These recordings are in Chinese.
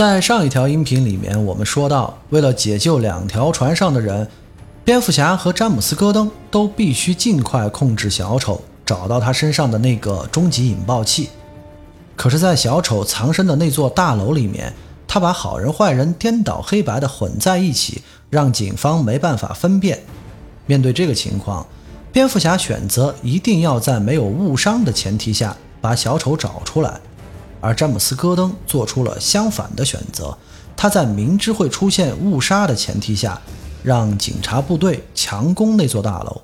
在上一条音频里面，我们说到，为了解救两条船上的人，蝙蝠侠和詹姆斯·戈登都必须尽快控制小丑，找到他身上的那个终极引爆器。可是，在小丑藏身的那座大楼里面，他把好人坏人颠倒黑白的混在一起，让警方没办法分辨。面对这个情况，蝙蝠侠选择一定要在没有误伤的前提下把小丑找出来。而詹姆斯·戈登做出了相反的选择，他在明知会出现误杀的前提下，让警察部队强攻那座大楼。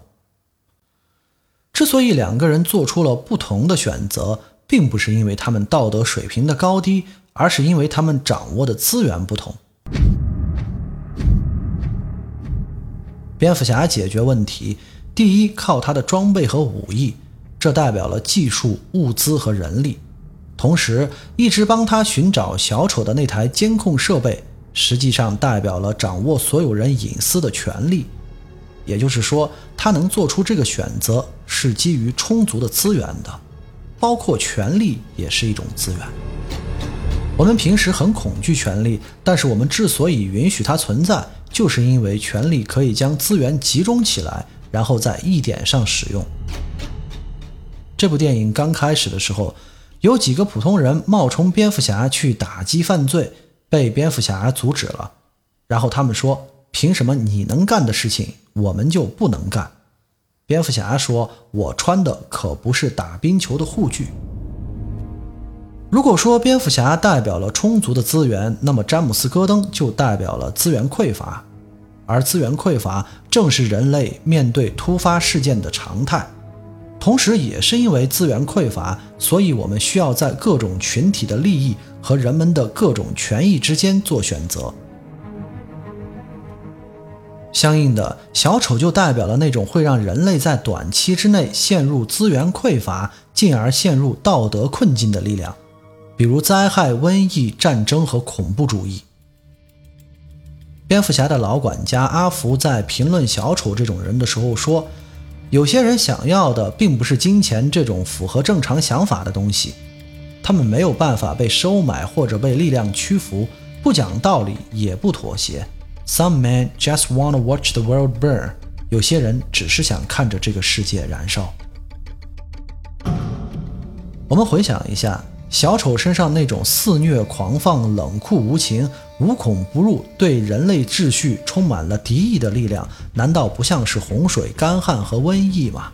之所以两个人做出了不同的选择，并不是因为他们道德水平的高低，而是因为他们掌握的资源不同。蝙蝠侠解决问题，第一靠他的装备和武艺，这代表了技术、物资和人力。同时，一直帮他寻找小丑的那台监控设备，实际上代表了掌握所有人隐私的权利。也就是说，他能做出这个选择是基于充足的资源的，包括权力也是一种资源。我们平时很恐惧权力，但是我们之所以允许它存在，就是因为权力可以将资源集中起来，然后在一点上使用。这部电影刚开始的时候。有几个普通人冒充蝙蝠侠去打击犯罪，被蝙蝠侠阻止了。然后他们说：“凭什么你能干的事情我们就不能干？”蝙蝠侠说：“我穿的可不是打冰球的护具。”如果说蝙蝠侠代表了充足的资源，那么詹姆斯·戈登就代表了资源匮乏，而资源匮乏正是人类面对突发事件的常态。同时，也是因为资源匮乏，所以我们需要在各种群体的利益和人们的各种权益之间做选择。相应的，小丑就代表了那种会让人类在短期之内陷入资源匮乏，进而陷入道德困境的力量，比如灾害、瘟疫、战争和恐怖主义。蝙蝠侠的老管家阿福在评论小丑这种人的时候说。有些人想要的并不是金钱这种符合正常想法的东西，他们没有办法被收买或者被力量屈服，不讲道理也不妥协。Some men just wanna watch the world burn。有些人只是想看着这个世界燃烧。我们回想一下。小丑身上那种肆虐、狂放、冷酷无情、无孔不入，对人类秩序充满了敌意的力量，难道不像是洪水、干旱和瘟疫吗？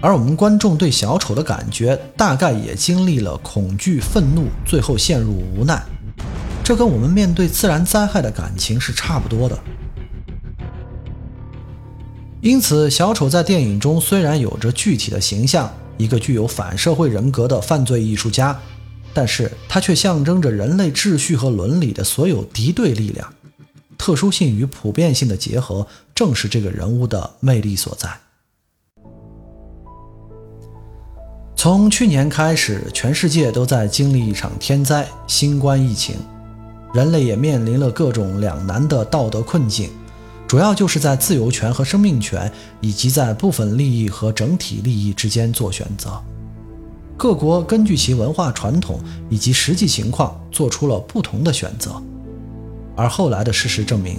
而我们观众对小丑的感觉，大概也经历了恐惧、愤怒，最后陷入无奈。这跟我们面对自然灾害的感情是差不多的。因此，小丑在电影中虽然有着具体的形象。一个具有反社会人格的犯罪艺术家，但是他却象征着人类秩序和伦理的所有敌对力量。特殊性与普遍性的结合，正是这个人物的魅力所在。从去年开始，全世界都在经历一场天灾——新冠疫情，人类也面临了各种两难的道德困境。主要就是在自由权和生命权，以及在部分利益和整体利益之间做选择。各国根据其文化传统以及实际情况做出了不同的选择。而后来的事实证明，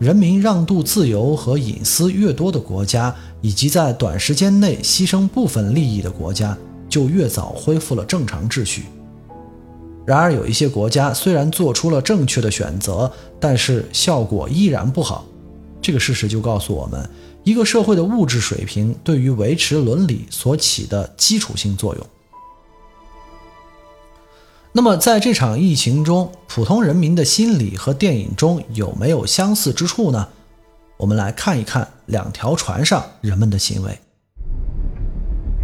人民让渡自由和隐私越多的国家，以及在短时间内牺牲部分利益的国家，就越早恢复了正常秩序。然而，有一些国家虽然做出了正确的选择，但是效果依然不好。这个事实就告诉我们，一个社会的物质水平对于维持伦理所起的基础性作用。那么，在这场疫情中，普通人民的心理和电影中有没有相似之处呢？我们来看一看两条船上人们的行为。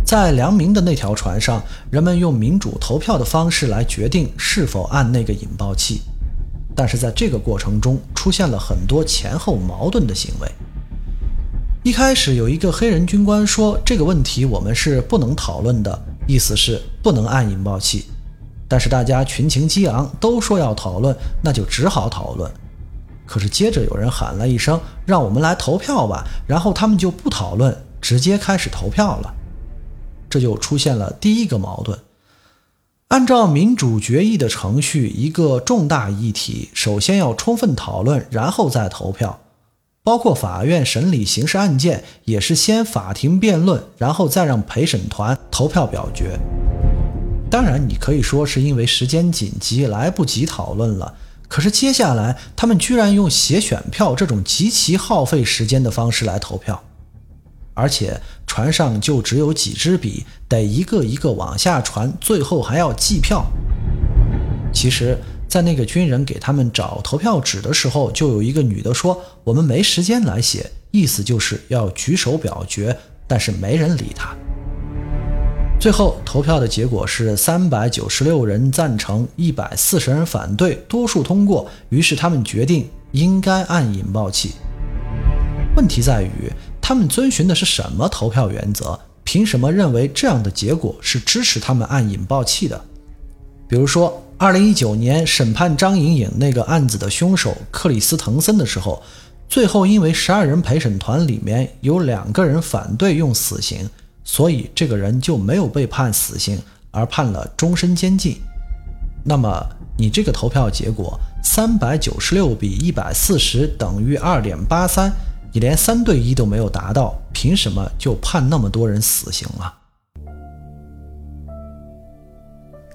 在良民的那条船上，人们用民主投票的方式来决定是否按那个引爆器。但是在这个过程中，出现了很多前后矛盾的行为。一开始有一个黑人军官说：“这个问题我们是不能讨论的，意思是不能按引爆器。”但是大家群情激昂，都说要讨论，那就只好讨论。可是接着有人喊了一声：“让我们来投票吧！”然后他们就不讨论，直接开始投票了。这就出现了第一个矛盾。按照民主决议的程序，一个重大议题首先要充分讨论，然后再投票。包括法院审理刑事案件，也是先法庭辩论，然后再让陪审团投票表决。当然，你可以说是因为时间紧急，来不及讨论了。可是接下来，他们居然用写选票这种极其耗费时间的方式来投票，而且船上就只有几支笔，得一个一个往下传，最后还要计票。其实，在那个军人给他们找投票纸的时候，就有一个女的说：“我们没时间来写。”意思就是要举手表决，但是没人理他。最后投票的结果是三百九十六人赞成，一百四十人反对，多数通过。于是他们决定应该按引爆器。问题在于，他们遵循的是什么投票原则？凭什么认为这样的结果是支持他们按引爆器的？比如说，二零一九年审判张颖颖那个案子的凶手克里斯滕森的时候，最后因为十二人陪审团里面有两个人反对用死刑。所以这个人就没有被判死刑，而判了终身监禁。那么你这个投票结果三百九十六比一百四十等于二点八三，你连三对一都没有达到，凭什么就判那么多人死刑了？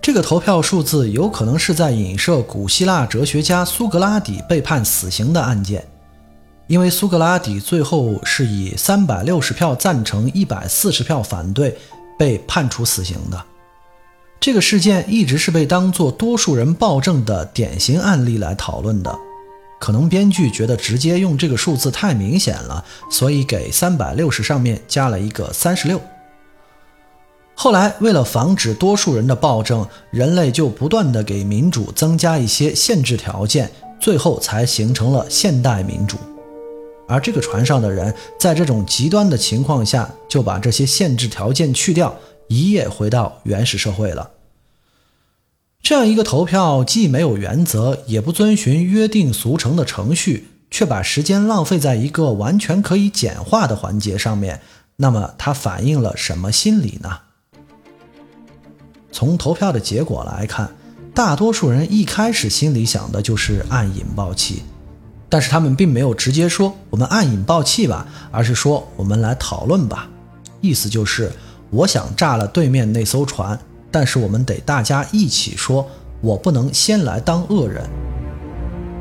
这个投票数字有可能是在影射古希腊哲学家苏格拉底被判死刑的案件。因为苏格拉底最后是以三百六十票赞成、一百四十票反对被判处死刑的，这个事件一直是被当作多数人暴政的典型案例来讨论的。可能编剧觉得直接用这个数字太明显了，所以给三百六十上面加了一个三十六。后来为了防止多数人的暴政，人类就不断的给民主增加一些限制条件，最后才形成了现代民主。而这个船上的人，在这种极端的情况下，就把这些限制条件去掉，一夜回到原始社会了。这样一个投票，既没有原则，也不遵循约定俗成的程序，却把时间浪费在一个完全可以简化的环节上面，那么它反映了什么心理呢？从投票的结果来看，大多数人一开始心里想的就是按引爆器。但是他们并没有直接说我们按引爆器吧，而是说我们来讨论吧，意思就是我想炸了对面那艘船，但是我们得大家一起说，我不能先来当恶人。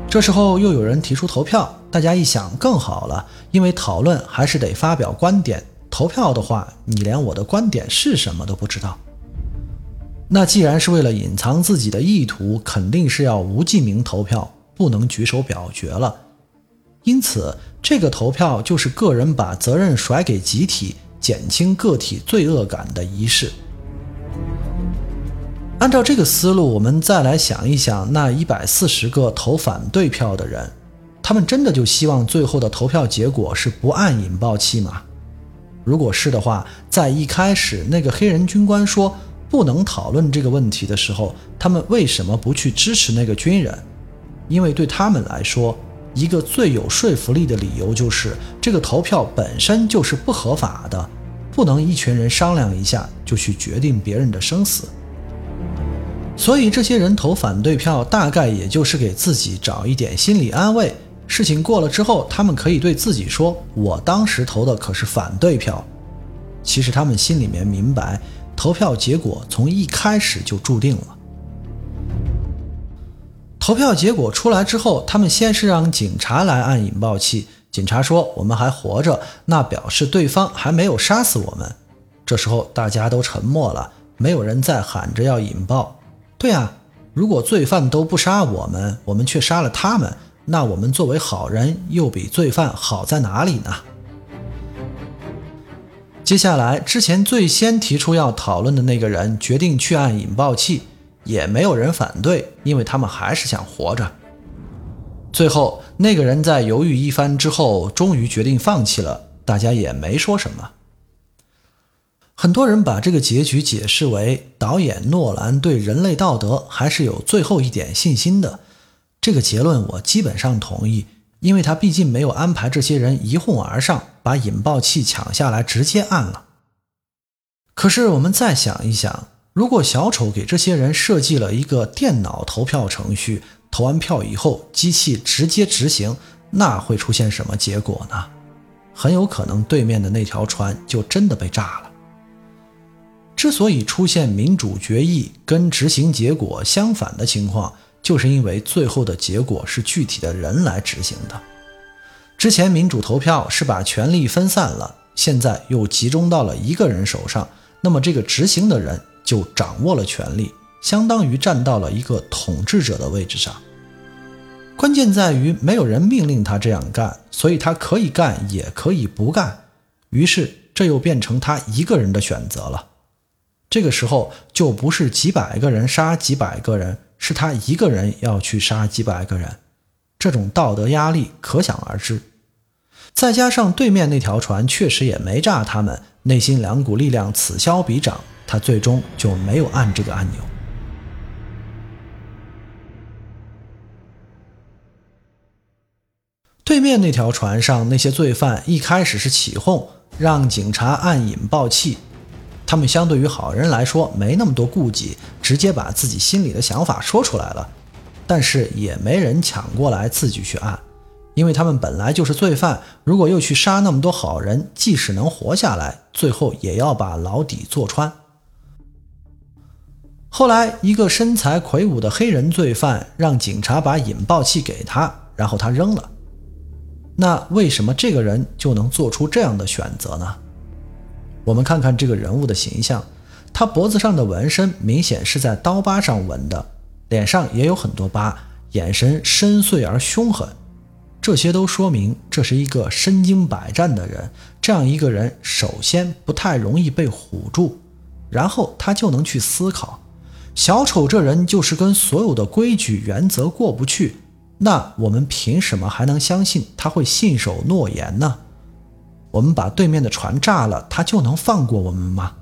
这时候又有人提出投票，大家一想更好了，因为讨论还是得发表观点，投票的话你连我的观点是什么都不知道。那既然是为了隐藏自己的意图，肯定是要无记名投票。不能举手表决了，因此这个投票就是个人把责任甩给集体、减轻个体罪恶感的仪式。按照这个思路，我们再来想一想，那一百四十个投反对票的人，他们真的就希望最后的投票结果是不按引爆器吗？如果是的话，在一开始那个黑人军官说不能讨论这个问题的时候，他们为什么不去支持那个军人？因为对他们来说，一个最有说服力的理由就是这个投票本身就是不合法的，不能一群人商量一下就去决定别人的生死。所以这些人投反对票，大概也就是给自己找一点心理安慰。事情过了之后，他们可以对自己说：“我当时投的可是反对票。”其实他们心里面明白，投票结果从一开始就注定了。投票结果出来之后，他们先是让警察来按引爆器。警察说：“我们还活着，那表示对方还没有杀死我们。”这时候大家都沉默了，没有人再喊着要引爆。对啊，如果罪犯都不杀我们，我们却杀了他们，那我们作为好人又比罪犯好在哪里呢？接下来，之前最先提出要讨论的那个人决定去按引爆器。也没有人反对，因为他们还是想活着。最后，那个人在犹豫一番之后，终于决定放弃了。大家也没说什么。很多人把这个结局解释为导演诺兰对人类道德还是有最后一点信心的。这个结论我基本上同意，因为他毕竟没有安排这些人一哄而上，把引爆器抢下来直接按了。可是我们再想一想。如果小丑给这些人设计了一个电脑投票程序，投完票以后机器直接执行，那会出现什么结果呢？很有可能对面的那条船就真的被炸了。之所以出现民主决议跟执行结果相反的情况，就是因为最后的结果是具体的人来执行的。之前民主投票是把权力分散了，现在又集中到了一个人手上，那么这个执行的人。就掌握了权力，相当于站到了一个统治者的位置上。关键在于没有人命令他这样干，所以他可以干也可以不干。于是这又变成他一个人的选择了。这个时候就不是几百个人杀几百个人，是他一个人要去杀几百个人。这种道德压力可想而知。再加上对面那条船确实也没炸他们，内心两股力量此消彼长。他最终就没有按这个按钮。对面那条船上那些罪犯一开始是起哄，让警察按引爆器。他们相对于好人来说没那么多顾忌，直接把自己心里的想法说出来了。但是也没人抢过来自己去按，因为他们本来就是罪犯，如果又去杀那么多好人，即使能活下来，最后也要把牢底坐穿。后来，一个身材魁梧的黑人罪犯让警察把引爆器给他，然后他扔了。那为什么这个人就能做出这样的选择呢？我们看看这个人物的形象，他脖子上的纹身明显是在刀疤上纹的，脸上也有很多疤，眼神深邃而凶狠，这些都说明这是一个身经百战的人。这样一个人，首先不太容易被唬住，然后他就能去思考。小丑这人就是跟所有的规矩原则过不去，那我们凭什么还能相信他会信守诺言呢？我们把对面的船炸了，他就能放过我们吗？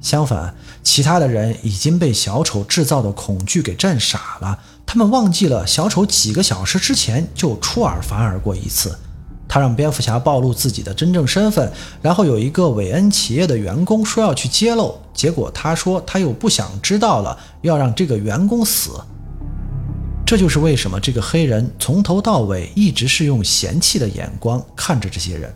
相反，其他的人已经被小丑制造的恐惧给震傻了，他们忘记了小丑几个小时之前就出尔反尔过一次。他让蝙蝠侠暴露自己的真正身份，然后有一个韦恩企业的员工说要去揭露，结果他说他又不想知道了，要让这个员工死。这就是为什么这个黑人从头到尾一直是用嫌弃的眼光看着这些人。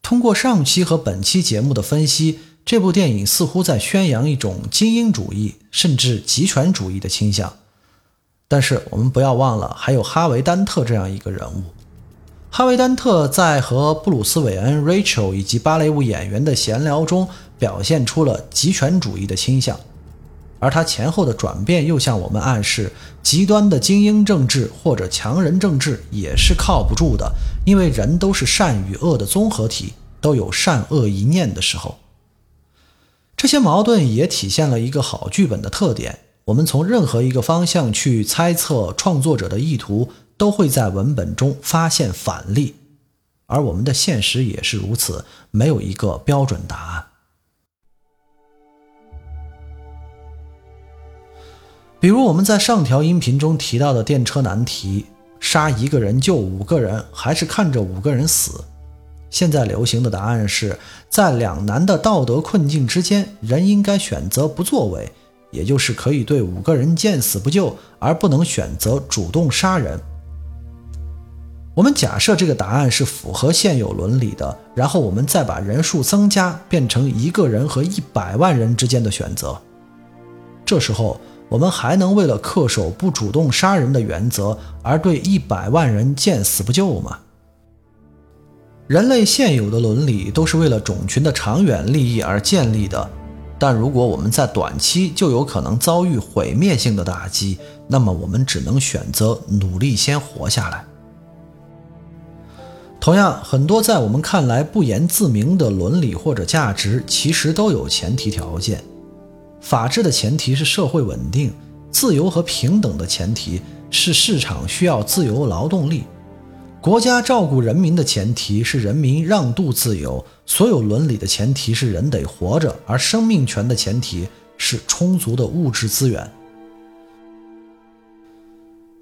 通过上期和本期节目的分析，这部电影似乎在宣扬一种精英主义甚至极权主义的倾向。但是我们不要忘了，还有哈维·丹特这样一个人物。哈维·丹特在和布鲁斯·韦恩、Rachel 以及芭蕾舞演员的闲聊中，表现出了极权主义的倾向。而他前后的转变，又向我们暗示，极端的精英政治或者强人政治也是靠不住的，因为人都是善与恶的综合体，都有善恶一念的时候。这些矛盾也体现了一个好剧本的特点。我们从任何一个方向去猜测创作者的意图，都会在文本中发现反例，而我们的现实也是如此，没有一个标准答案。比如我们在上条音频中提到的电车难题：杀一个人救五个人，还是看着五个人死？现在流行的答案是在两难的道德困境之间，人应该选择不作为。也就是可以对五个人见死不救，而不能选择主动杀人。我们假设这个答案是符合现有伦理的，然后我们再把人数增加，变成一个人和一百万人之间的选择。这时候，我们还能为了恪守不主动杀人的原则，而对一百万人见死不救吗？人类现有的伦理都是为了种群的长远利益而建立的。但如果我们在短期就有可能遭遇毁灭性的打击，那么我们只能选择努力先活下来。同样，很多在我们看来不言自明的伦理或者价值，其实都有前提条件。法治的前提是社会稳定，自由和平等的前提是市场需要自由劳动力。国家照顾人民的前提是人民让渡自由，所有伦理的前提是人得活着，而生命权的前提是充足的物质资源。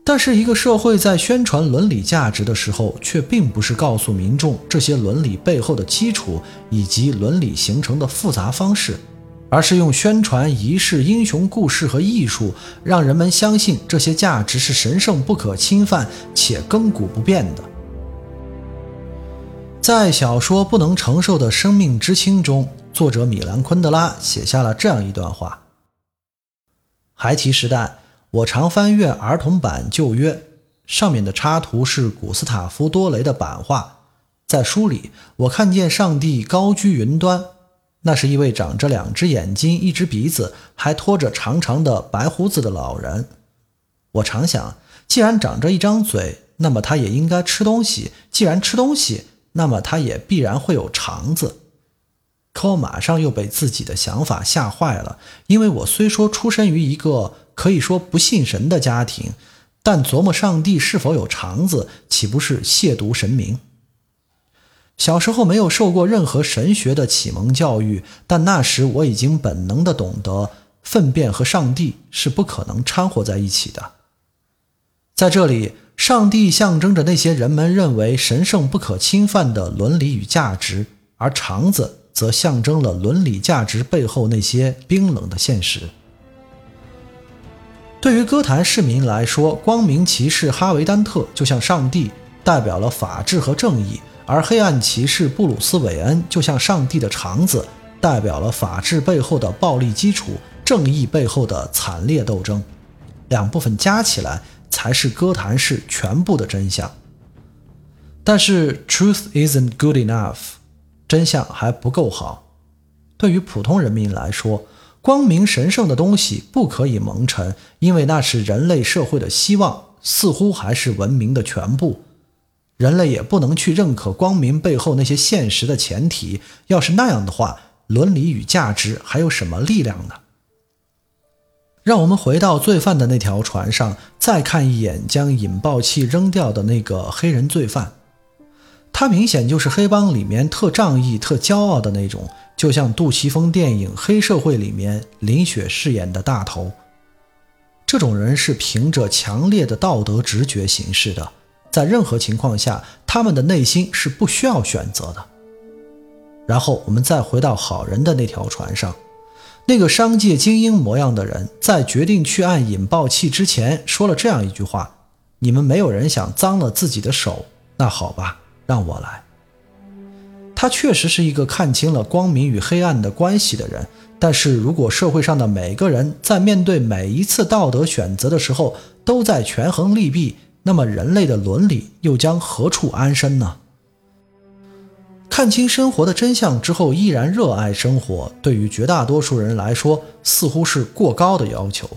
但是，一个社会在宣传伦理价值的时候，却并不是告诉民众这些伦理背后的基础以及伦理形成的复杂方式，而是用宣传仪式、英雄故事和艺术，让人们相信这些价值是神圣不可侵犯且亘古不变的。在小说《不能承受的生命之轻》中，作者米兰昆德拉写下了这样一段话：孩提时代。我常翻阅儿童版旧约，上面的插图是古斯塔夫多雷的版画。在书里，我看见上帝高居云端，那是一位长着两只眼睛、一只鼻子，还拖着长长的白胡子的老人。我常想，既然长着一张嘴，那么他也应该吃东西；既然吃东西，那么他也必然会有肠子。可我马上又被自己的想法吓坏了，因为我虽说出生于一个。可以说不信神的家庭，但琢磨上帝是否有肠子，岂不是亵渎神明？小时候没有受过任何神学的启蒙教育，但那时我已经本能地懂得，粪便和上帝是不可能掺和在一起的。在这里，上帝象征着那些人们认为神圣不可侵犯的伦理与价值，而肠子则象征了伦理价值背后那些冰冷的现实。对于哥谭市民来说，光明骑士哈维丹特就像上帝，代表了法治和正义；而黑暗骑士布鲁斯韦恩就像上帝的肠子，代表了法治背后的暴力基础、正义背后的惨烈斗争。两部分加起来，才是哥谭市全部的真相。但是，truth isn't good enough，真相还不够好。对于普通人民来说，光明神圣的东西不可以蒙尘，因为那是人类社会的希望，似乎还是文明的全部。人类也不能去认可光明背后那些现实的前提。要是那样的话，伦理与价值还有什么力量呢？让我们回到罪犯的那条船上，再看一眼将引爆器扔掉的那个黑人罪犯。他明显就是黑帮里面特仗义、特骄傲的那种。就像杜琪峰电影《黑社会》里面林雪饰演的大头，这种人是凭着强烈的道德直觉行事的，在任何情况下，他们的内心是不需要选择的。然后我们再回到好人的那条船上，那个商界精英模样的人，在决定去按引爆器之前，说了这样一句话：“你们没有人想脏了自己的手，那好吧，让我来。”他确实是一个看清了光明与黑暗的关系的人，但是如果社会上的每个人在面对每一次道德选择的时候都在权衡利弊，那么人类的伦理又将何处安身呢？看清生活的真相之后，依然热爱生活，对于绝大多数人来说，似乎是过高的要求。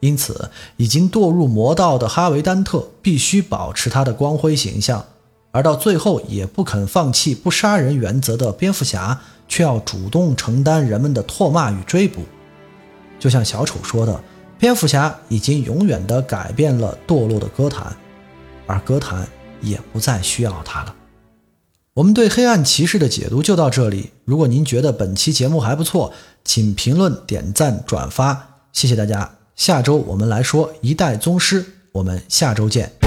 因此，已经堕入魔道的哈维·丹特必须保持他的光辉形象。而到最后也不肯放弃不杀人原则的蝙蝠侠，却要主动承担人们的唾骂与追捕。就像小丑说的，蝙蝠侠已经永远地改变了堕落的歌坛，而歌坛也不再需要他了。我们对黑暗骑士的解读就到这里。如果您觉得本期节目还不错，请评论、点赞、转发，谢谢大家。下周我们来说一代宗师，我们下周见。